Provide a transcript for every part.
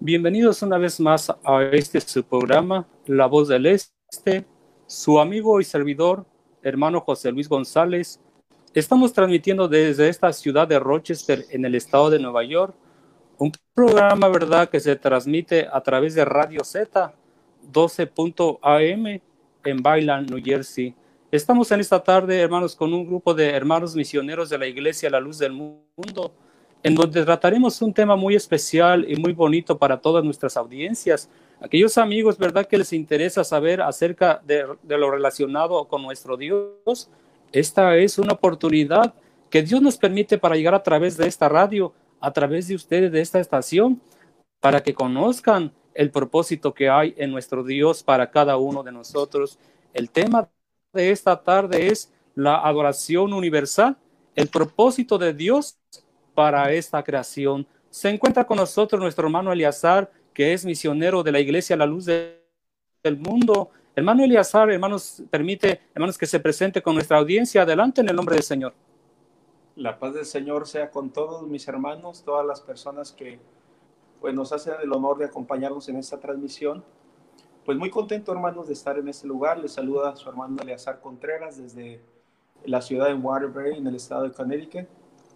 Bienvenidos una vez más a este su programa, La Voz del Este. Su amigo y servidor, hermano José Luis González. Estamos transmitiendo desde esta ciudad de Rochester, en el estado de Nueva York, un programa, ¿verdad?, que se transmite a través de Radio Z 12.am en Bailan, New Jersey. Estamos en esta tarde, hermanos, con un grupo de hermanos misioneros de la Iglesia La Luz del Mundo en donde trataremos un tema muy especial y muy bonito para todas nuestras audiencias. Aquellos amigos, ¿verdad?, que les interesa saber acerca de, lo relacionado con nuestro Dios. Esta es una oportunidad que Dios nos permite para llegar a través de esta radio, a través de ustedes, de esta estación, para que conozcan el propósito que hay en nuestro Dios para cada uno de nosotros. El tema de esta tarde es la adoración universal, el propósito de Dios para esta creación. Se encuentra con nosotros nuestro hermano Eliazar, que es misionero de la Iglesia La Luz del Mundo. Hermano Eliazar, hermanos, permite, hermanos, que se presente con nuestra audiencia. Adelante en el nombre del Señor. La paz del Señor sea con todos mis hermanos, todas las personas que pues, nos hacen el honor de acompañarnos en esta transmisión. Pues muy contento, hermanos, de estar en este lugar. Les saluda su hermano Eleazar Contreras desde la ciudad de Waterbury, en el estado de Connecticut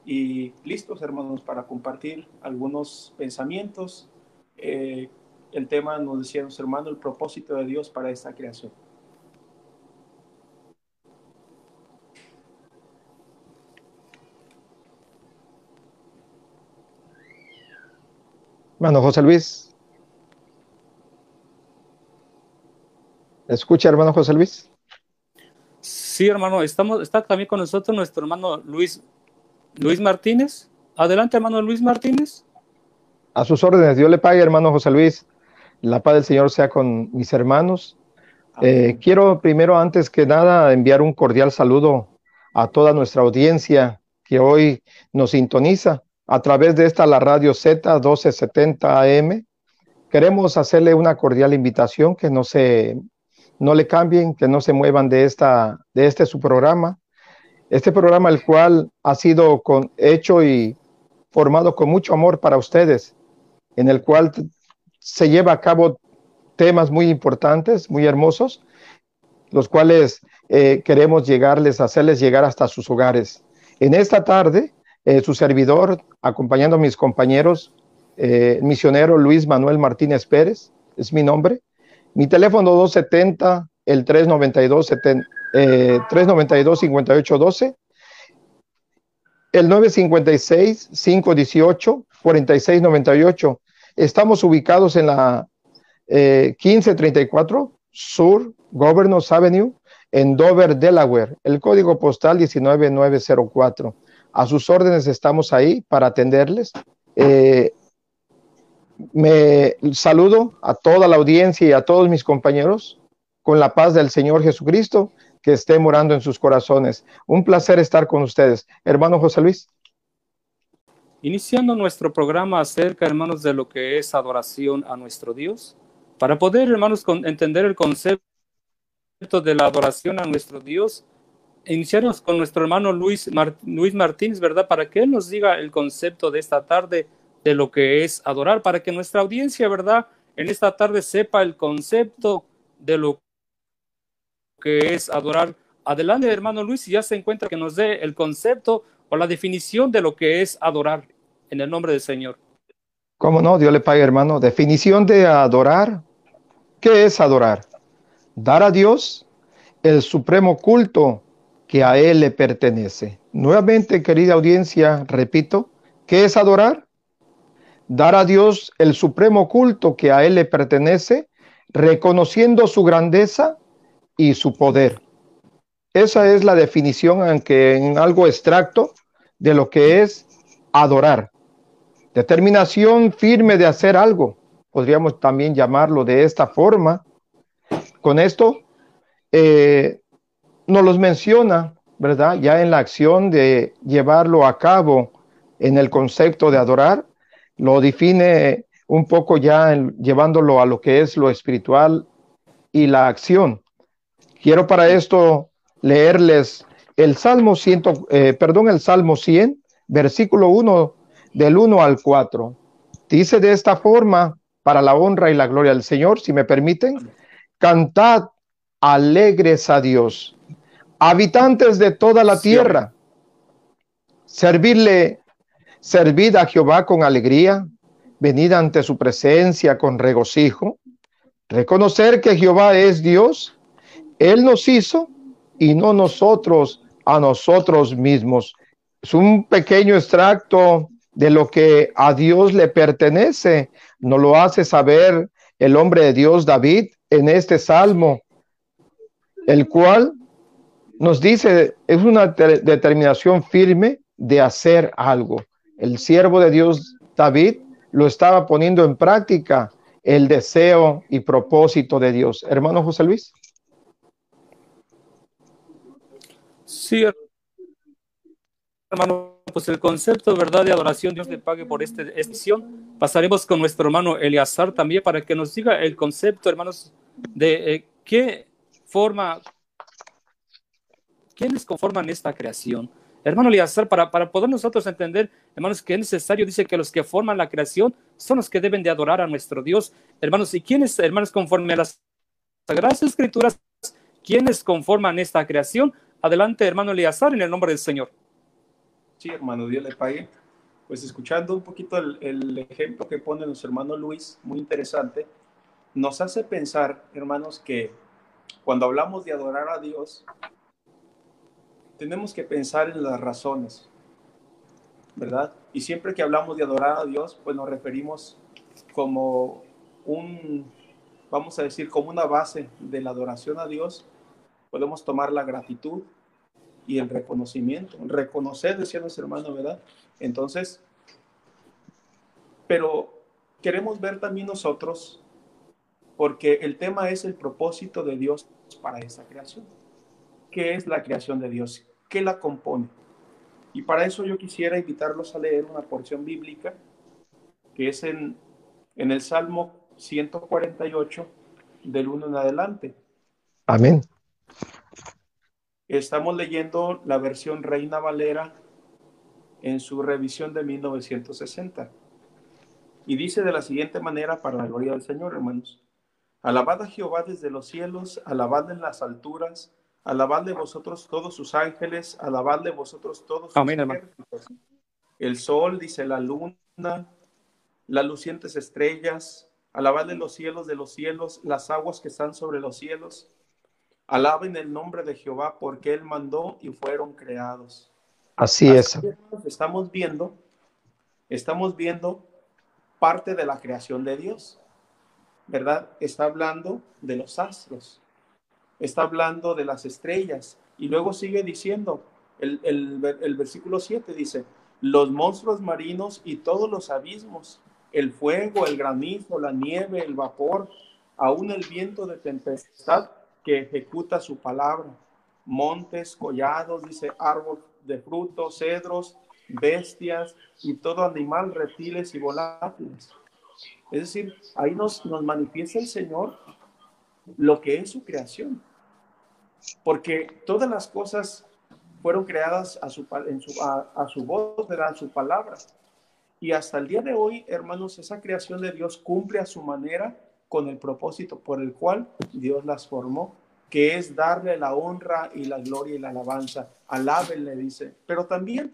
y listos, hermanos, para compartir algunos pensamientos. Eh, el tema, nos decía nuestro hermano, el propósito de Dios para esta creación. Hermano José Luis. ¿Escucha, hermano José Luis? Sí, hermano, estamos, está también con nosotros nuestro hermano Luis Luis Martínez. Adelante, hermano Luis Martínez. A sus órdenes, Dios le pague, hermano José Luis. La paz del Señor sea con mis hermanos. Eh, quiero primero, antes que nada, enviar un cordial saludo a toda nuestra audiencia que hoy nos sintoniza a través de esta la radio Z 1270 AM. Queremos hacerle una cordial invitación que no se no le cambien, que no se muevan de esta de este su programa este programa, el cual ha sido hecho y formado con mucho amor para ustedes, en el cual se lleva a cabo temas muy importantes, muy hermosos, los cuales eh, queremos llegarles, hacerles llegar hasta sus hogares. En esta tarde, eh, su servidor, acompañando a mis compañeros, eh, misionero Luis Manuel Martínez Pérez, es mi nombre. Mi teléfono 270, el 392 70 eh, 392-5812, el 956-518-4698. Estamos ubicados en la 1534 eh, Sur Governors Avenue en Dover, Delaware. El código postal 19904. A sus órdenes estamos ahí para atenderles. Eh, me saludo a toda la audiencia y a todos mis compañeros con la paz del Señor Jesucristo que esté morando en sus corazones. Un placer estar con ustedes. Hermano José Luis. Iniciando nuestro programa acerca, hermanos, de lo que es adoración a nuestro Dios, para poder, hermanos, entender el concepto de la adoración a nuestro Dios, iniciarnos con nuestro hermano Luis, Luis Martínez, ¿verdad? Para que él nos diga el concepto de esta tarde de lo que es adorar, para que nuestra audiencia, ¿verdad? En esta tarde sepa el concepto de lo que es adorar. Adelante, hermano Luis, si ya se encuentra que nos dé el concepto o la definición de lo que es adorar en el nombre del Señor. ¿Cómo no? Dios le pague, hermano. Definición de adorar. ¿Qué es adorar? Dar a Dios el supremo culto que a Él le pertenece. Nuevamente, querida audiencia, repito, ¿qué es adorar? Dar a Dios el supremo culto que a Él le pertenece, reconociendo su grandeza y su poder. esa es la definición, aunque en algo extracto, de lo que es adorar. Determinación firme de hacer algo. Podríamos también llamarlo de esta forma. Con esto eh, nos los menciona, ¿verdad? Ya en la acción de llevarlo a cabo en el concepto de adorar, lo define un poco ya llevándolo a lo que es lo espiritual y la acción. Quiero para esto leerles el Salmo 100, eh, perdón, el Salmo 100, versículo 1 del 1 al 4. Dice de esta forma, para la honra y la gloria del Señor, si me permiten, cantad alegres a Dios, habitantes de toda la tierra, servirle, servid a Jehová con alegría, venid ante su presencia con regocijo, reconocer que Jehová es Dios, Él nos hizo y no nosotros a nosotros mismos. Es un pequeño extracto de lo que a Dios le pertenece. Nos lo hace saber el hombre de Dios David en este salmo, el cual nos dice, es una determinación firme de hacer algo. El siervo de Dios David lo estaba poniendo en práctica el deseo y propósito de Dios. Hermano José Luis. Sí, hermano, pues el concepto, ¿verdad?, de adoración, Dios le pague por esta edición. Pasaremos con nuestro hermano Eleazar también para que nos diga el concepto, hermanos, de eh, qué forma, quiénes conforman esta creación. Hermano Eleazar, para, para poder nosotros entender, hermanos, que es necesario, dice que los que forman la creación son los que deben de adorar a nuestro Dios. Hermanos, ¿y quiénes, hermanos, conforme a las Sagradas Escrituras, quiénes conforman esta creación? Adelante, hermano Eleazar, en el nombre del Señor. Sí, hermano, Dios le pague. Pues escuchando un poquito el, ejemplo que pone nuestro hermano Luis, muy interesante, nos hace pensar, hermanos, que cuando hablamos de adorar a Dios, tenemos que pensar en las razones, ¿verdad? Y siempre que hablamos de adorar a Dios, pues nos referimos como un, vamos a decir, como una base de la adoración a Dios, podemos tomar la gratitud y el reconocimiento. Reconocer, decía nuestro hermano, ¿verdad? Entonces, pero queremos ver también nosotros, porque el tema es el propósito de Dios para esa creación. ¿Qué es la creación de Dios? ¿Qué la compone? Y para eso yo quisiera invitarlos a leer una porción bíblica que es en, en el Salmo 148, del 1 en adelante. Amén. Estamos leyendo la versión Reina Valera en su revisión de 1960. Y dice de la siguiente manera para la gloria del Señor, hermanos. Alabad a Jehová desde los cielos, alabad en las alturas, alabadle vosotros todos sus ángeles, alabadle vosotros todos sus Amén, El sol, dice la luna, las lucientes estrellas, alabadle los cielos de los cielos, las aguas que están sobre los cielos, Alaben el nombre de Jehová porque Él mandó y fueron creados. Así, es. Estamos viendo, estamos viendo parte de la creación de Dios, ¿verdad? Está hablando de los astros, está hablando de las estrellas y luego sigue diciendo, el, el versículo 7 dice, los monstruos marinos y todos los abismos, el fuego, el granizo, la nieve, el vapor, aún el viento de tempestad que ejecuta su palabra. Montes, collados, dice árbol de frutos, cedros, bestias y todo animal, reptiles y volátiles. Es decir, ahí nos, nos manifiesta el Señor lo que es su creación. Porque todas las cosas fueron creadas a su, a, su voz, a su palabra. Y hasta el día de hoy, hermanos, esa creación de Dios cumple a su manera con el propósito por el cual Dios las formó, que es darle la honra y la gloria y la alabanza. Alábenle, dice. Pero también,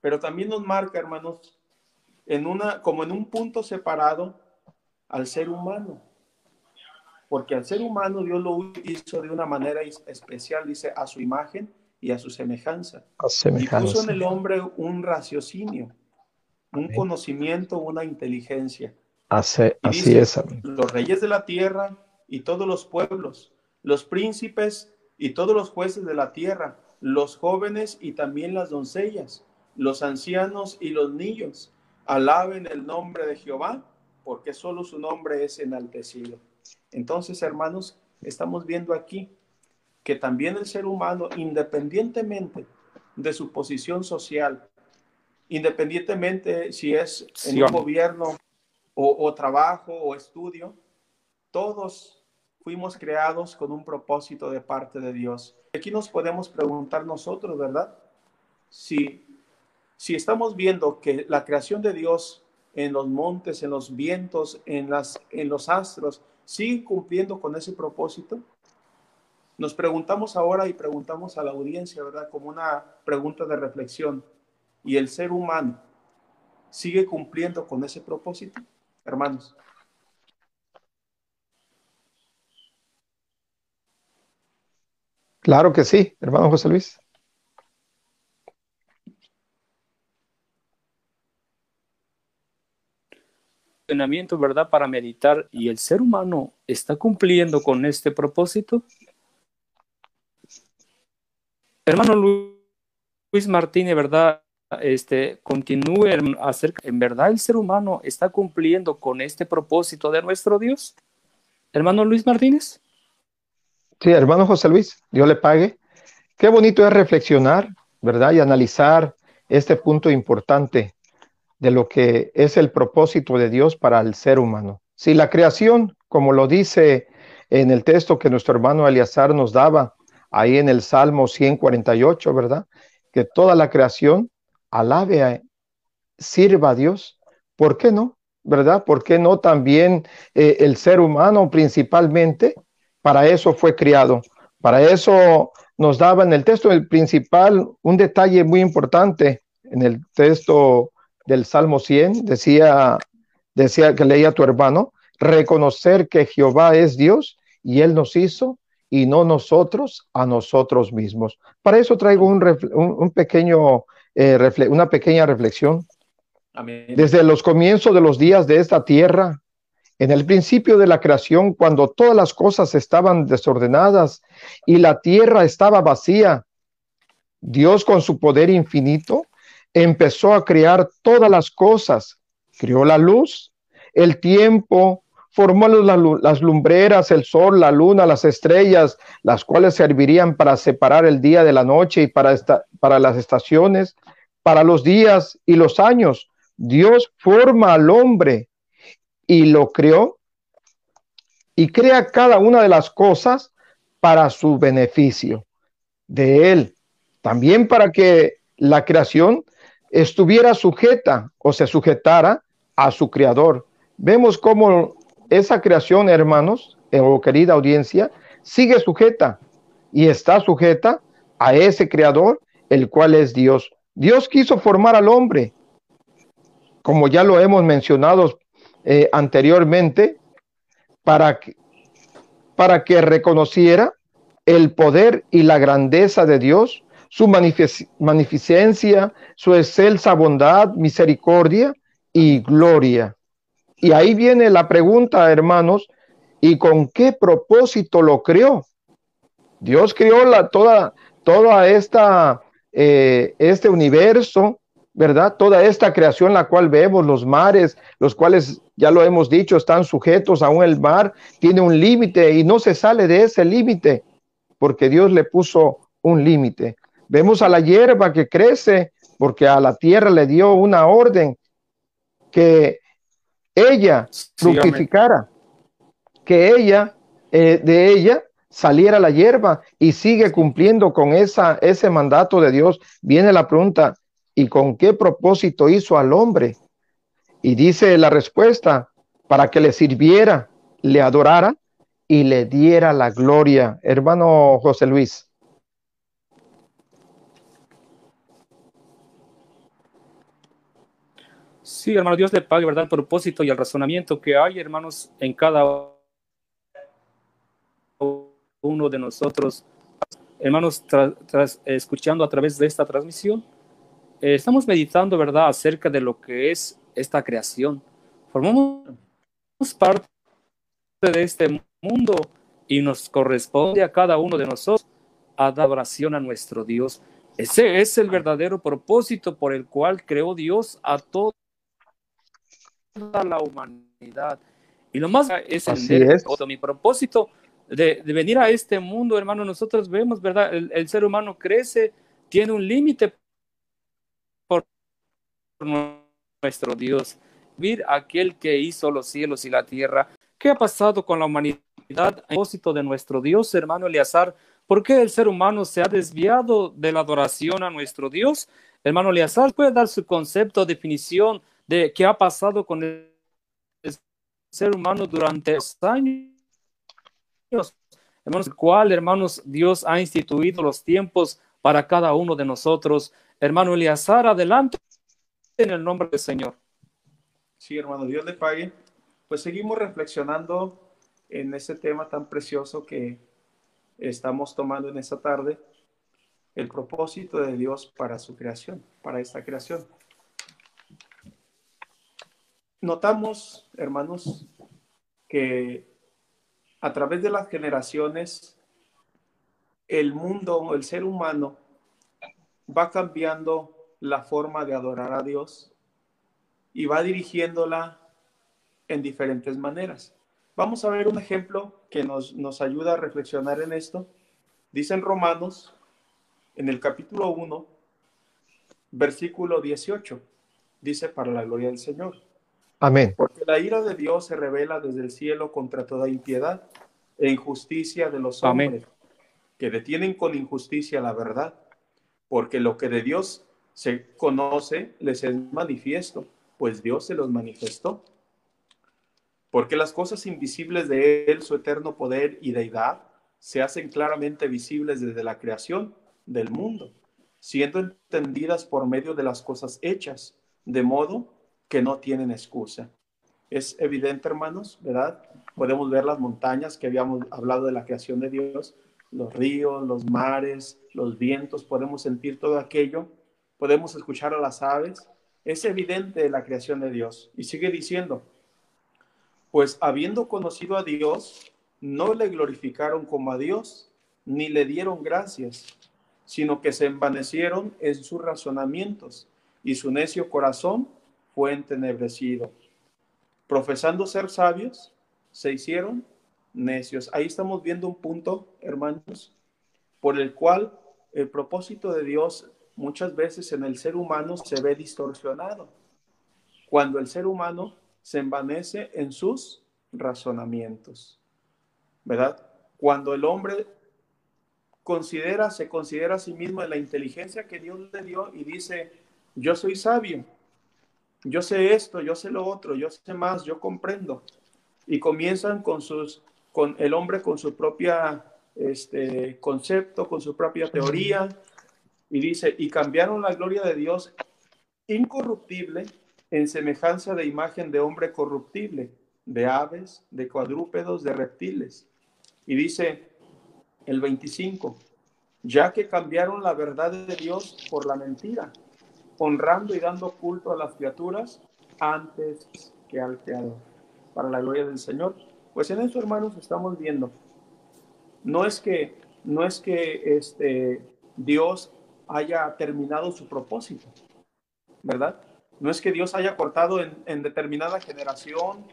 pero también nos marca, hermanos, en una, como en un punto separado al ser humano. Porque al ser humano Dios lo hizo de una manera especial, dice, a su imagen y a su semejanza. Y puso en el hombre un raciocinio, un conocimiento, una inteligencia así es. Los reyes de la tierra y todos los pueblos, los príncipes y todos los jueces de la tierra, los jóvenes y también las doncellas, los ancianos y los niños, alaben el nombre de Jehová, porque solo su nombre es enaltecido. Entonces, hermanos, estamos viendo aquí que también el ser humano, independientemente de su posición social, independientemente si es en un gobierno o, trabajo o estudio, todos fuimos creados con un propósito de parte de Dios. Aquí nos podemos preguntar nosotros, ¿verdad? Si, si estamos viendo que la creación de Dios en los montes, en los vientos, en, las, en los astros, sigue cumpliendo con ese propósito, nos preguntamos ahora y preguntamos a la audiencia, ¿verdad? Como una pregunta de reflexión. ¿Y el ser humano sigue cumpliendo con ese propósito, hermanos? Claro que sí, hermano José Luis. ¿verdad? Para meditar y el ser humano está cumpliendo con este propósito. Hermano Luis Martínez, ¿verdad? Este, continúe acerca, ¿en verdad el ser humano está cumpliendo con este propósito de nuestro Dios? Hermano Luis Martínez. Sí, hermano José Luis, Dios le pague. Qué bonito es reflexionar, ¿verdad? Y analizar este punto importante de lo que es el propósito de Dios para el ser humano. Si la creación, como lo dice en el texto que nuestro hermano Eliazar nos daba, ahí en el Salmo 148, ¿verdad? Que toda la creación alabe, sirva a Dios. ¿Por qué no? ¿Verdad? ¿Por qué no también eh, el ser humano principalmente? Para eso fue criado. Para eso nos daba en el texto el principal un detalle muy importante en el texto del Salmo 100 decía decía que leía tu hermano reconocer que Jehová es Dios y él nos hizo y no nosotros a nosotros mismos. Para eso traigo un, un, pequeño, eh, una pequeña reflexión. Desde los comienzos de los días de esta tierra, en el principio de la creación, cuando todas las cosas estaban desordenadas y la tierra estaba vacía, Dios con su poder infinito empezó a crear todas las cosas. Creó la luz, el tiempo, formó las lumbreras, el sol, la luna, las estrellas, las cuales servirían para separar el día de la noche y para, para las estaciones, para los días y los años. Dios forma al hombre y lo creó y crea cada una de las cosas para su beneficio de él. También para que la creación estuviera sujeta o se sujetara a su creador. Vemos cómo esa creación, hermanos, o querida audiencia, sigue sujeta y está sujeta a ese creador, el cual es Dios. Dios quiso formar al hombre, como ya lo hemos mencionado eh, anteriormente, para que, para que reconociera el poder y la grandeza de Dios, su magnificencia, su excelsa bondad, misericordia y gloria. Y ahí viene la pregunta, hermanos, ¿y con qué propósito lo creó? Dios creó la, toda, toda esta, eh, este universo, ¿verdad? Toda esta creación la cual vemos, los mares, los cuales, ya lo hemos dicho, están sujetos a un el mar, tiene un límite y no se sale de ese límite, porque Dios le puso un límite. Vemos a la hierba que crece, porque a la tierra le dio una orden que ella fructificara, que ella, eh, de ella saliera la hierba y sigue cumpliendo con esa, ese mandato de Dios. Viene la pregunta, ¿y con qué propósito hizo al hombre? Y dice la respuesta, para que le sirviera, le adorara y le diera la gloria. Hermano José Luis. Sí, hermano, Dios le pague, ¿verdad? El propósito y el razonamiento que hay, hermanos, en cada uno de nosotros. Hermanos, escuchando a través de esta transmisión, eh, estamos meditando, ¿verdad?, acerca de lo que es esta creación. Formamos parte de este mundo y nos corresponde a cada uno de nosotros adoración a nuestro Dios. Ese es el verdadero propósito por el cual creó Dios a toda la humanidad. Y lo más es, el mi propósito de, venir a este mundo, hermano, nosotros vemos, ¿verdad? El, ser humano crece, tiene un límite por nuestro Dios. Vir aquel que hizo los cielos y la tierra. ¿Qué ha pasado con la humanidad a propósito de nuestro Dios, hermano Eleazar? ¿Por qué el ser humano se ha desviado de la adoración a nuestro Dios? Hermano Eleazar, ¿puede dar su concepto, definición de qué ha pasado con el ser humano durante años? Hermanos, ¿cuál, hermanos, Dios ha instituido los tiempos para cada uno de nosotros? Hermano Eleazar, adelante en el nombre del Señor. Sí, hermano, Dios le pague. Pues seguimos reflexionando en ese tema tan precioso que estamos tomando en esta tarde el propósito de Dios para su creación, para esta creación. Notamos, hermanos, que a través de las generaciones el mundo, el ser humano, va cambiando la forma de adorar a Dios y va dirigiéndola en diferentes maneras. Vamos a ver un ejemplo que nos, nos ayuda a reflexionar en esto. Dice en Romanos, en el capítulo 1, versículo 18, dice, para la gloria del Señor. Amén. Porque la ira de Dios se revela desde el cielo contra toda impiedad e injusticia de los hombres, que detienen con injusticia la verdad, porque lo que de Dios se conoce les es manifiesto, pues Dios se los manifestó. Porque las cosas invisibles de Él, su eterno poder y deidad, se hacen claramente visibles desde la creación del mundo, siendo entendidas por medio de las cosas hechas, de modo que no tienen excusa. Es evidente, hermanos, ¿verdad? Podemos ver las montañas que habíamos hablado de la creación de Dios, los ríos, los mares, los vientos, podemos sentir todo aquello, podemos escuchar a las aves. Es evidente la creación de Dios. Y sigue diciendo, pues habiendo conocido a Dios, no le glorificaron como a Dios, ni le dieron gracias, sino que se envanecieron en sus razonamientos, y su necio corazón fue entenebrecido. Profesando ser sabios, se hicieron necios. Ahí estamos viendo un punto, hermanos, por el cual el propósito de Dios muchas veces en el ser humano se ve distorsionado. Cuando el ser humano se envanece en sus razonamientos. ¿Verdad? Cuando el hombre considera, se considera a sí mismo en la inteligencia que Dios le dio y dice, yo soy sabio, yo sé esto, yo sé lo otro, yo sé más, yo comprendo. Y comienzan con sus, con el hombre con su propia este, concepto, con su propia teoría, y dice, y cambiaron la gloria de Dios incorruptible en semejanza de imagen de hombre corruptible, de aves, de cuadrúpedos, de reptiles. Y dice el 25, ya que cambiaron la verdad de Dios por la mentira, honrando y dando culto a las criaturas antes que al Creador, para la gloria del Señor. Pues en eso, hermanos, estamos viendo. No es que, no es que este, Dios haya terminado su propósito, ¿verdad? No es que Dios haya cortado en, determinada generación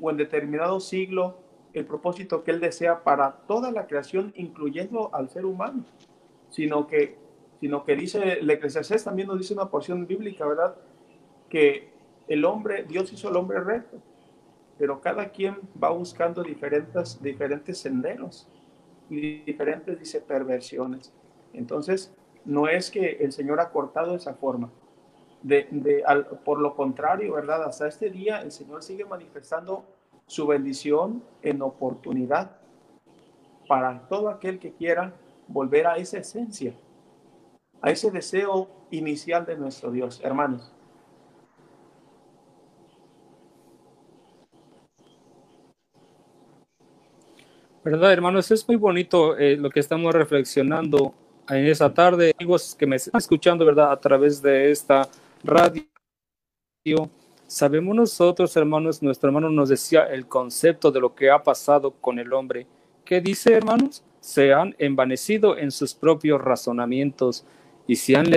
o en determinado siglo el propósito que Él desea para toda la creación, incluyendo al ser humano, sino que, sino que dice, el Eclesiastés también nos dice una porción bíblica, ¿verdad? Que el hombre, Dios hizo el hombre recto, pero cada quien va buscando diferentes, diferentes senderos y diferentes, dice, perversiones. Entonces, no es que el Señor ha cortado esa forma, de, por lo contrario, ¿verdad? Hasta este día el Señor sigue manifestando su bendición en oportunidad para todo aquel que quiera volver a esa esencia, a ese deseo inicial de nuestro Dios, hermanos. ¿Verdad, hermanos? Es muy bonito eh, lo que estamos reflexionando en esa tarde. Amigos que me están escuchando, ¿verdad? A través de esta radio. Sabemos nosotros, hermanos, nuestro hermano nos decía el concepto de lo que ha pasado con el hombre. ¿Qué dice, hermanos? se han envanecido en sus propios razonamientos y se han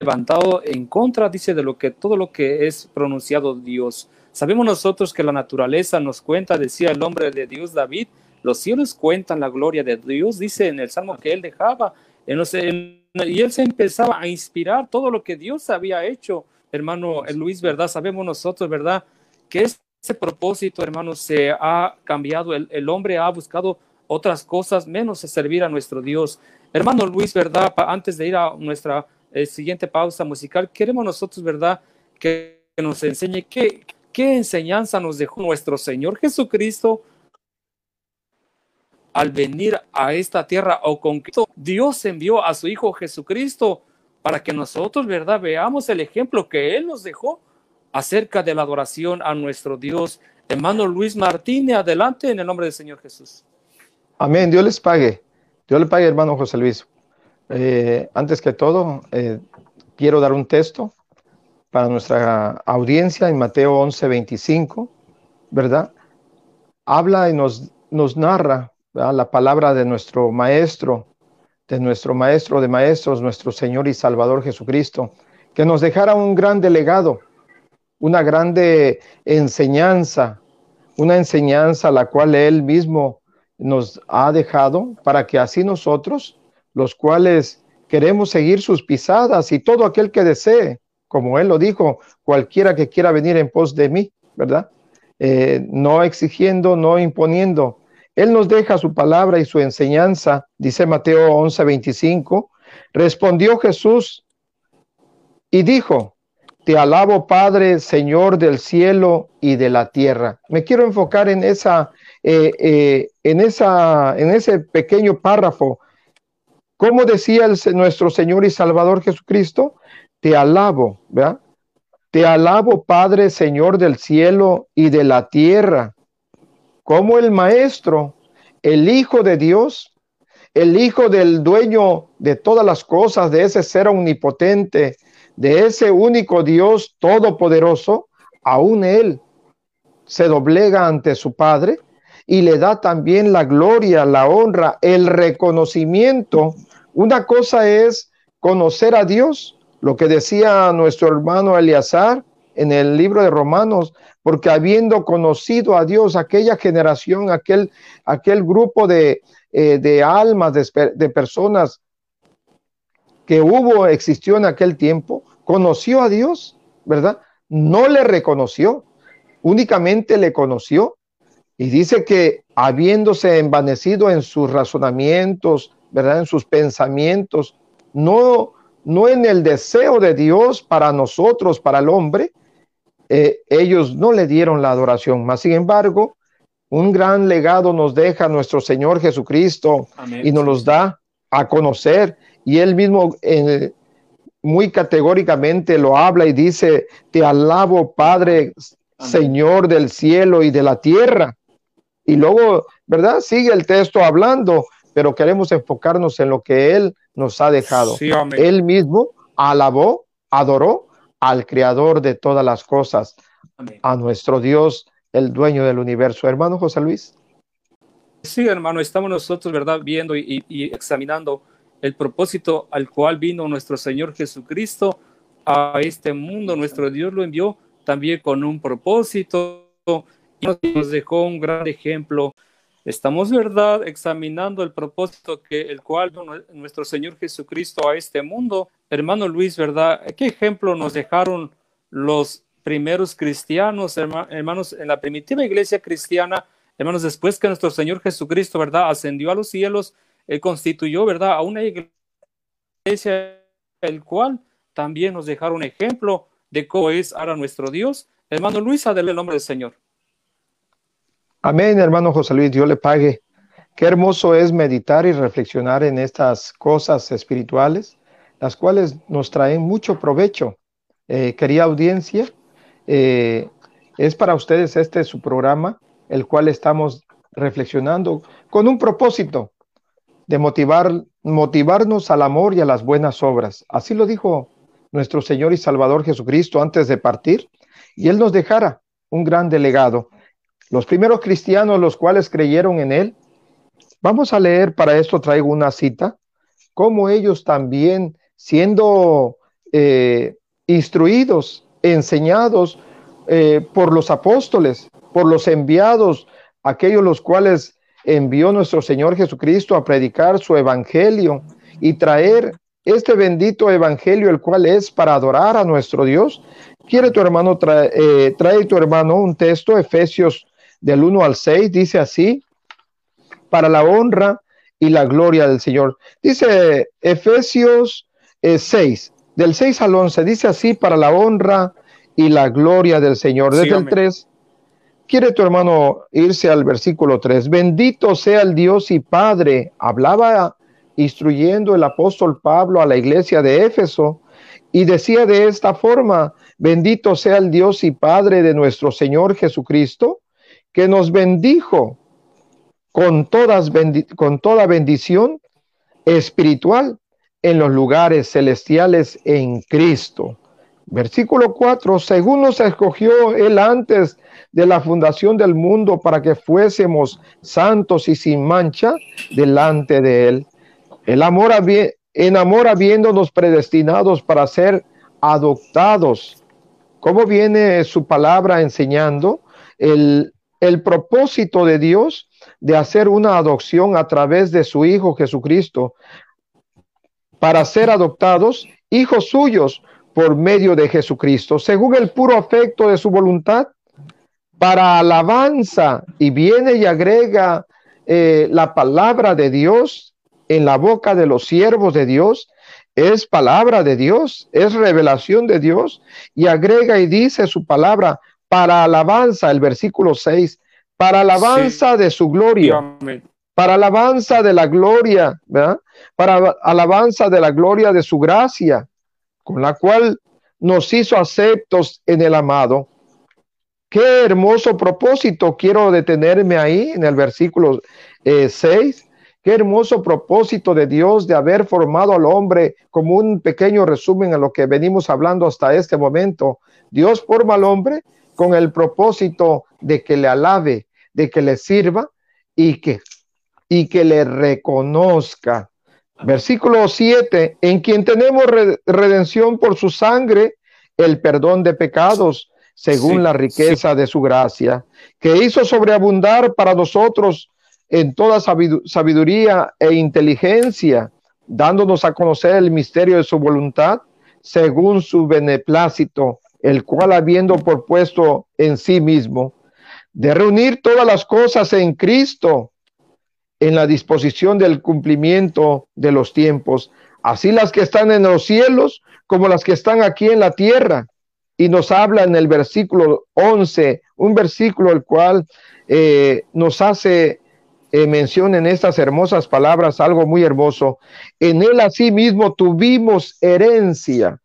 levantado en contra, dice, de lo que todo lo que es pronunciado Dios. Sabemos nosotros que la naturaleza nos cuenta, decía el hombre de Dios David, los cielos cuentan la gloria de Dios, dice en el salmo que él dejaba, en y él se empezaba a inspirar todo lo que Dios había hecho, hermano Luis, ¿verdad? Sabemos nosotros, ¿verdad? Que ese propósito, hermano, se ha cambiado, el hombre ha buscado otras cosas menos servir a nuestro Dios. Hermano Luis, ¿verdad? Antes de ir a nuestra eh, siguiente pausa musical, queremos nosotros, ¿verdad? Que nos enseñe qué, qué enseñanza nos dejó nuestro Señor Jesucristo al venir a esta tierra o con Dios envió a su Hijo Jesucristo para que nosotros, ¿verdad? Veamos el ejemplo que Él nos dejó acerca de la adoración a nuestro Dios. Hermano Luis Martínez, adelante en el nombre del Señor Jesús. Amén, Dios les pague. Dios le pague, hermano José Luis. Eh, antes que todo, eh, quiero dar un texto para nuestra audiencia en Mateo 11, 25, ¿verdad? Habla y nos, nos narra la palabra de nuestro Maestro, de nuestro Maestro de Maestros, nuestro Señor y Salvador Jesucristo, que nos dejara un gran delegado, una grande enseñanza, una enseñanza la cual Él mismo nos ha dejado para que así nosotros los cuales queremos seguir sus pisadas y todo aquel que desee, como él lo dijo, cualquiera que quiera venir en pos de mí, ¿verdad? Eh, no exigiendo, no imponiendo. Él nos deja su palabra y su enseñanza, dice Mateo 11, 25. Respondió Jesús y dijo, te alabo Padre, Señor del cielo y de la tierra. Me quiero enfocar en esa, eh, eh, en esa, en ese pequeño párrafo como decía el, nuestro Señor y Salvador Jesucristo? Te alabo. Te alabo, Padre, Señor del cielo y de la tierra, como el Maestro, el Hijo de Dios, el Hijo del dueño de todas las cosas, de ese ser omnipotente, de ese único Dios todopoderoso, aún Él se doblega ante su Padre y le da también la gloria, la honra, el reconocimiento una cosa es conocer a Dios, lo que decía nuestro hermano Eleazar en el libro de Romanos, porque habiendo conocido a Dios, aquella generación, aquel, aquel grupo de, eh, de almas, de, de personas que hubo, existió en aquel tiempo, conoció a Dios, ¿verdad? No le reconoció, únicamente le conoció. Y dice que habiéndose envanecido en sus razonamientos, ¿verdad? En sus pensamientos, no, no en el deseo de Dios para nosotros, para el hombre, eh, ellos no le dieron la adoración. Mas, sin embargo, un gran legado nos deja nuestro Señor Jesucristo y nos los da a conocer. Y él mismo eh, muy categóricamente lo habla y dice, te alabo Padre, Señor del cielo y de la tierra. Y luego, ¿verdad? Sigue el texto hablando pero queremos enfocarnos en lo que Él nos ha dejado. él mismo alabó, adoró al Creador de todas las cosas, a nuestro Dios, el dueño del universo. Hermano José Luis. Sí, hermano, estamos nosotros, ¿verdad? Viendo y, y examinando el propósito al cual vino nuestro Señor Jesucristo a este mundo. Nuestro Dios lo envió también con un propósito nos dejó un gran ejemplo Estamos, ¿verdad?, examinando el propósito que el cual nuestro Señor Jesucristo a este mundo. Hermano Luis, ¿verdad? ¿Qué ejemplo nos dejaron los primeros cristianos, hermanos, en la primitiva iglesia cristiana? Hermanos, después que nuestro Señor Jesucristo, ¿verdad?, ascendió a los cielos, Él constituyó, ¿verdad?, a una iglesia, el cual también nos dejaron ejemplo de cómo es ahora nuestro Dios. Hermano Luis, adelante el nombre del Señor. Amén, hermano José Luis, Dios le pague. Qué hermoso es meditar y reflexionar en estas cosas espirituales, las cuales nos traen mucho provecho. Eh, querida audiencia, eh, es para ustedes este su programa, el cual estamos reflexionando con un propósito de motivar, motivarnos al amor y a las buenas obras. Así lo dijo nuestro Señor y Salvador Jesucristo antes de partir, y Él nos dejara un gran delegado los primeros cristianos, los cuales creyeron en Él, Vamos a leer, para esto traigo una cita, como ellos también siendo eh, instruidos, enseñados eh, por los apóstoles, por los enviados, aquellos los cuales envió nuestro Señor Jesucristo a predicar su evangelio y traer este bendito evangelio, el cual es para adorar a nuestro Dios. Quiere tu hermano, trae, eh, trae tu hermano un texto, Efesios del 1 al 6, dice así, para la honra y la gloria del Señor. Dice Efesios 6, eh, del 6 al 11, dice así, para la honra y la gloria del Señor. Desde el 3, quiere tu hermano irse al versículo 3, bendito sea el Dios y Padre, hablaba instruyendo el apóstol Pablo a la iglesia de Éfeso y decía de esta forma, bendito sea el Dios y Padre de nuestro Señor Jesucristo, que nos bendijo con, todas con toda bendición espiritual en los lugares celestiales en Cristo. Versículo 4, según nos escogió Él antes de la fundación del mundo para que fuésemos santos y sin mancha delante de Él. El amor en amor habiéndonos predestinados para ser adoptados. ¿Cómo viene su palabra enseñando? El, el propósito de Dios de hacer una adopción a través de su Hijo Jesucristo para ser adoptados hijos suyos por medio de Jesucristo, según el puro afecto de su voluntad, para alabanza, y viene y agrega eh, la palabra de Dios en la boca de los siervos de Dios, es palabra de Dios, es revelación de Dios, y agrega y dice su palabra para alabanza, el versículo 6, para alabanza de su gloria, para alabanza de la gloria, ¿verdad? para alabanza de la gloria de su gracia, con la cual nos hizo aceptos en el amado. Qué hermoso propósito. Quiero detenerme ahí en el versículo 6. Eh, Qué hermoso propósito de Dios de haber formado al hombre como un pequeño resumen a lo que venimos hablando hasta este momento. Dios forma al hombre con el propósito de que le alabe, de que le sirva y que, y que le reconozca. Versículo 7, en quien tenemos redención por su sangre, el perdón de pecados, según la riqueza de su gracia, que hizo sobreabundar para nosotros en toda sabiduría e inteligencia, dándonos a conocer el misterio de su voluntad, según su beneplácito, el cual habiendo propuesto en sí mismo, de reunir todas las cosas en Cristo, en la disposición del cumplimiento de los tiempos, así las que están en los cielos como las que están aquí en la tierra. Y nos habla en el versículo 11, un versículo el cual eh, nos hace eh, mención en estas hermosas palabras algo muy hermoso. En él asimismo tuvimos herencia.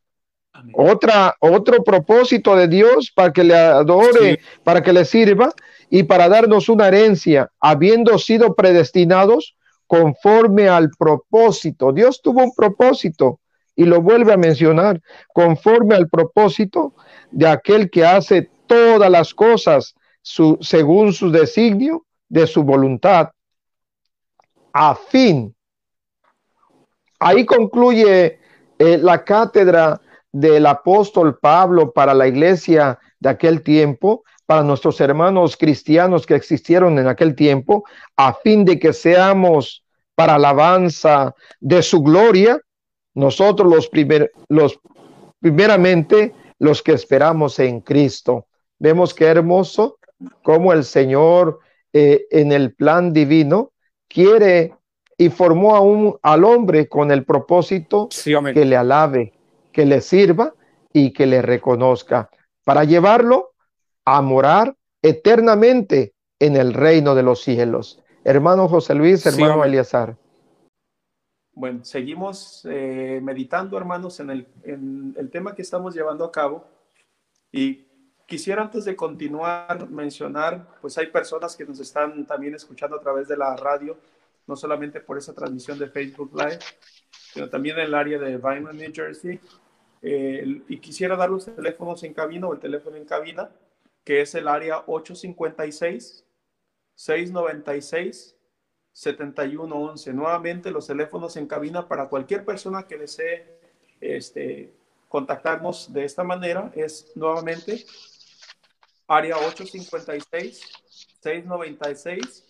Otra, otro propósito de Dios para que le adore, para que le sirva y para darnos una herencia, habiendo sido predestinados conforme al propósito. Dios tuvo un propósito y lo vuelve a mencionar, conforme al propósito de aquel que hace todas las cosas su, según su designio de su voluntad, a fin. Ahí concluye eh, la cátedra del apóstol Pablo para la iglesia de aquel tiempo, para nuestros hermanos cristianos que existieron en aquel tiempo, a fin de que seamos para alabanza de su gloria, nosotros los, primer, los primeramente los que esperamos en Cristo. Vemos qué hermoso como el Señor eh, en el plan divino quiere y formó a un, al hombre con el propósito que le alabe, que le sirva y que le reconozca, para llevarlo a morar eternamente en el reino de los cielos. Hermano José Luis, hermano Eliazar. Bueno, seguimos eh, meditando, hermanos, en el, en el tema que estamos llevando a cabo. Y quisiera antes de continuar mencionar, pues hay personas que nos están también escuchando a través de la radio, no solamente por esa transmisión de Facebook Live, sino también en el área de Vineland, New Jersey. Y quisiera dar los teléfonos en cabina o el teléfono en cabina, que es el área 856 696 7111. Nuevamente los teléfonos en cabina para cualquier persona que desee este, contactarnos de esta manera es nuevamente área 856 696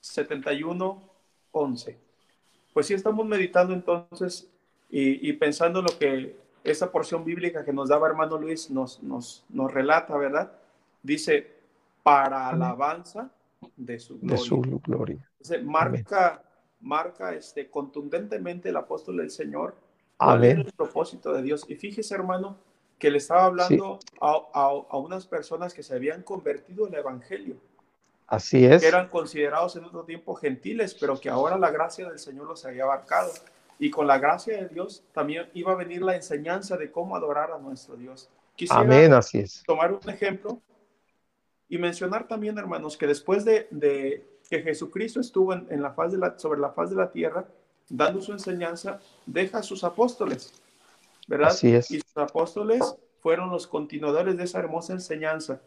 7111. Pues sí estamos meditando entonces y, pensando lo que esa porción bíblica que nos daba hermano Luis nos, nos, nos relata, ¿verdad? Dice, para alabanza de su gloria. De su gloria. marca, marca este, contundentemente el apóstol del Señor cuál es el propósito de Dios. Y fíjese, hermano, que le estaba hablando a, a, unas personas que se habían convertido en el Evangelio. Así es. Que eran considerados en otro tiempo gentiles, pero que ahora la gracia del Señor los había abarcado. Y con la gracia de Dios también iba a venir la enseñanza de cómo adorar a nuestro Dios. Quisiera Amén, así es. tomar un ejemplo y mencionar también, hermanos, que después de, de que Jesucristo estuvo en, la faz de la, sobre la faz de la tierra, dando su enseñanza, deja a sus apóstoles, ¿verdad? Así es. Y sus apóstoles fueron los continuadores de esa hermosa enseñanza.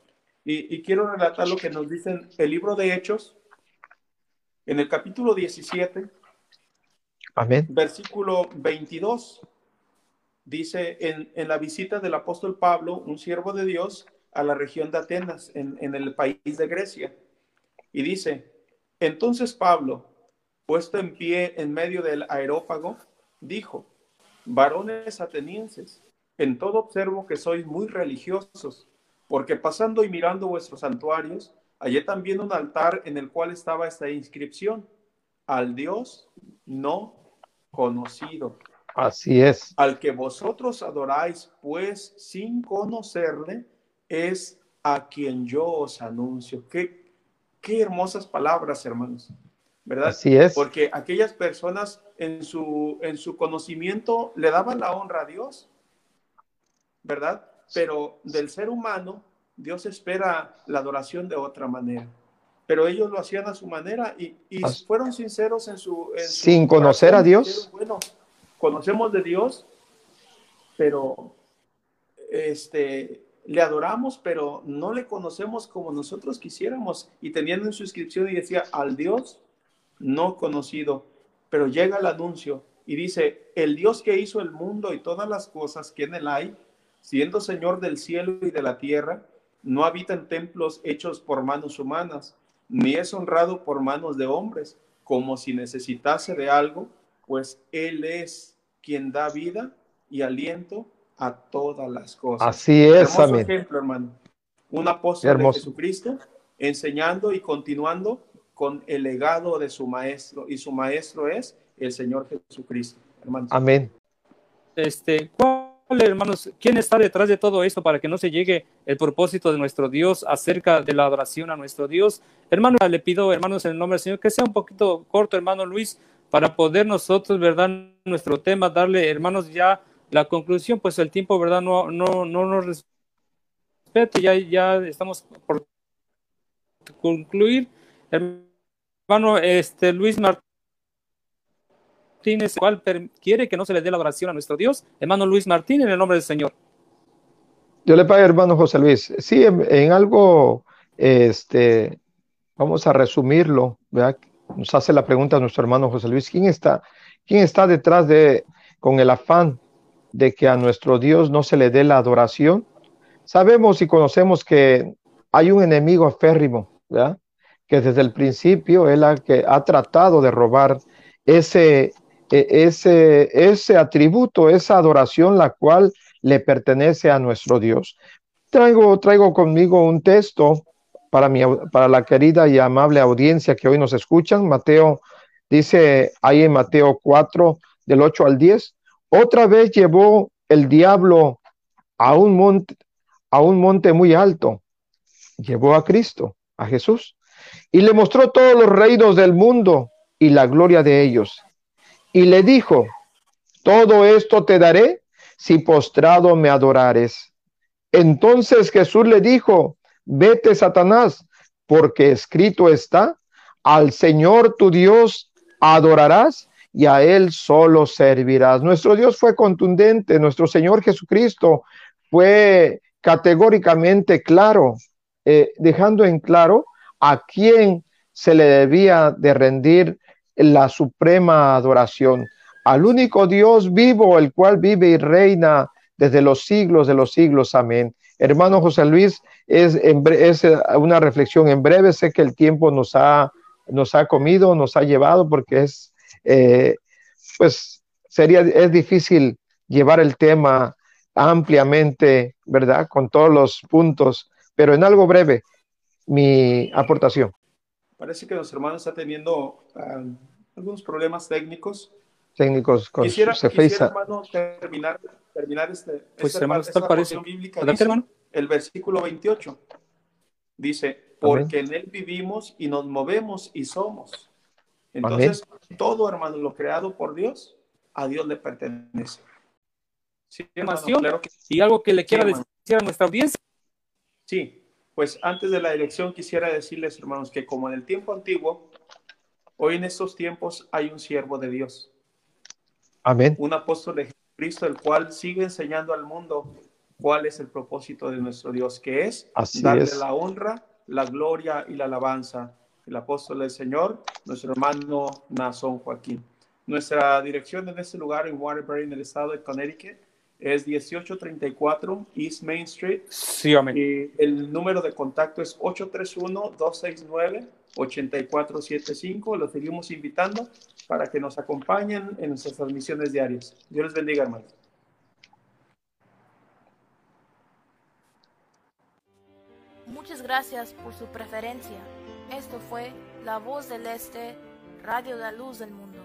Y, y quiero relatar lo que nos dice el libro de Hechos, en el capítulo 17, Amén. versículo 22. Dice, en, en, la visita del apóstol Pablo, un siervo de Dios, a la región de Atenas, en, en el país de Grecia. Y dice, entonces Pablo, puesto en pie en medio del aerópago, dijo, varones atenienses, en todo observo que sois muy religiosos, porque pasando y mirando vuestros santuarios, hallé también un altar en el cual estaba esta inscripción, al Dios no conocido. Así es. Al que vosotros adoráis, pues sin conocerle, es a quien yo os anuncio. Qué, qué hermosas palabras, hermanos. ¿Verdad? Así es. Porque aquellas personas en su, en su conocimiento le daban la honra a Dios, ¿verdad? Pero del ser humano, Dios espera la adoración de otra manera. Pero ellos lo hacían a su manera y, y fueron sinceros en su... Sin conocer a Dios. bueno, conocemos de Dios, pero este, le adoramos, pero no le conocemos como nosotros quisiéramos. Y teniendo en su inscripción y decía, al Dios no conocido, pero llega el anuncio y dice, el Dios que hizo el mundo y todas las cosas que en él hay, siendo Señor del cielo y de la tierra, no habita en templos hechos por manos humanas, ni es honrado por manos de hombres, como si necesitase de algo, pues Él es quien da vida y aliento a todas las cosas. Así es, amén. ejemplo, hermano. Un apóstol de Jesucristo enseñando y continuando con el legado de su maestro, y su maestro es el Señor Jesucristo. Amén. Este, ¿cuál, hermanos, quién está detrás de todo esto para que no se llegue el propósito de nuestro Dios acerca de la adoración a nuestro Dios? Hermano, le pido, hermanos, en el nombre del Señor, que sea un poquito corto, hermano Luis, para poder nosotros, ¿verdad? Nuestro tema, darle, hermanos, ya la conclusión, pues el tiempo, ¿verdad? No, no, no nos respeta, ya, ya estamos por concluir. Hermano, este Luis Martínez, ¿cuál quiere que no se le dé la oración a nuestro Dios? Hermano Luis Martínez, en el nombre del Señor. Yo le pago, hermano José Luis. Sí, en, algo, este, vamos a resumirlo, ¿verdad? Nos hace la pregunta nuestro hermano José Luis, ¿quién está, quién está detrás de, con el afán de que a nuestro Dios no se le dé la adoración. Sabemos y conocemos que hay un enemigo férrimo, ¿verdad? que desde el principio él ha, que ha tratado de robar ese, ese, ese atributo, esa adoración, la cual le pertenece a nuestro Dios. Traigo, traigo conmigo un texto para, mi, para la querida y amable audiencia que hoy nos escuchan. Mateo dice ahí en Mateo 4, del 8 al 10, otra vez llevó el diablo a un monte, a un monte muy alto. Llevó a Cristo, a Jesús, y le mostró todos los reinos del mundo y la gloria de ellos. Y le dijo, todo esto te daré si postrado me adorares. Entonces Jesús le dijo, vete Satanás, porque escrito está, al Señor tu Dios adorarás y a Él solo servirás. Nuestro Dios fue contundente, nuestro Señor Jesucristo fue categóricamente claro, eh, dejando en claro a quién se le debía de rendir la suprema adoración al único Dios vivo, el cual vive y reina desde los siglos de los siglos. Amén. Hermano José Luis, es, es una reflexión en breve. Sé que el tiempo nos ha, nos ha comido, nos ha llevado, porque es, eh, pues, sería, es difícil llevar el tema ampliamente, ¿verdad? Con todos los puntos, pero en algo breve, mi aportación. Parece que nuestro hermano está teniendo ah, algunos problemas técnicos. Técnicos con quisiera, su quisiera, hermano, terminar, terminar este, pues, hermano, está parece. bíblica. Dice, hermano? El versículo 28 dice, porque en él vivimos y nos movemos y somos. Entonces, todo, hermano, lo creado por Dios, a Dios le pertenece. Sí, Y algo que le quiera decir a nuestra audiencia. Sí, pues antes de la elección quisiera decirles, hermanos, que como en el tiempo antiguo, hoy en estos tiempos hay un siervo de Dios. Amén. Un apóstol de Cristo, el cual sigue enseñando al mundo cuál es el propósito de nuestro Dios, que es darle la honra, la gloria y la alabanza. El apóstol del Señor, nuestro hermano Nazón Joaquín. Nuestra dirección en este lugar en Waterbury, en el estado de Connecticut, es 1834 East Main Street. Sí, amén. Y el número de contacto es 831-269-8475. Los seguimos invitando para que nos acompañen en nuestras transmisiones diarias. Dios les bendiga, hermanos. Muchas gracias por su preferencia. Esto fue La Voz del Este, Radio de la Luz del Mundo.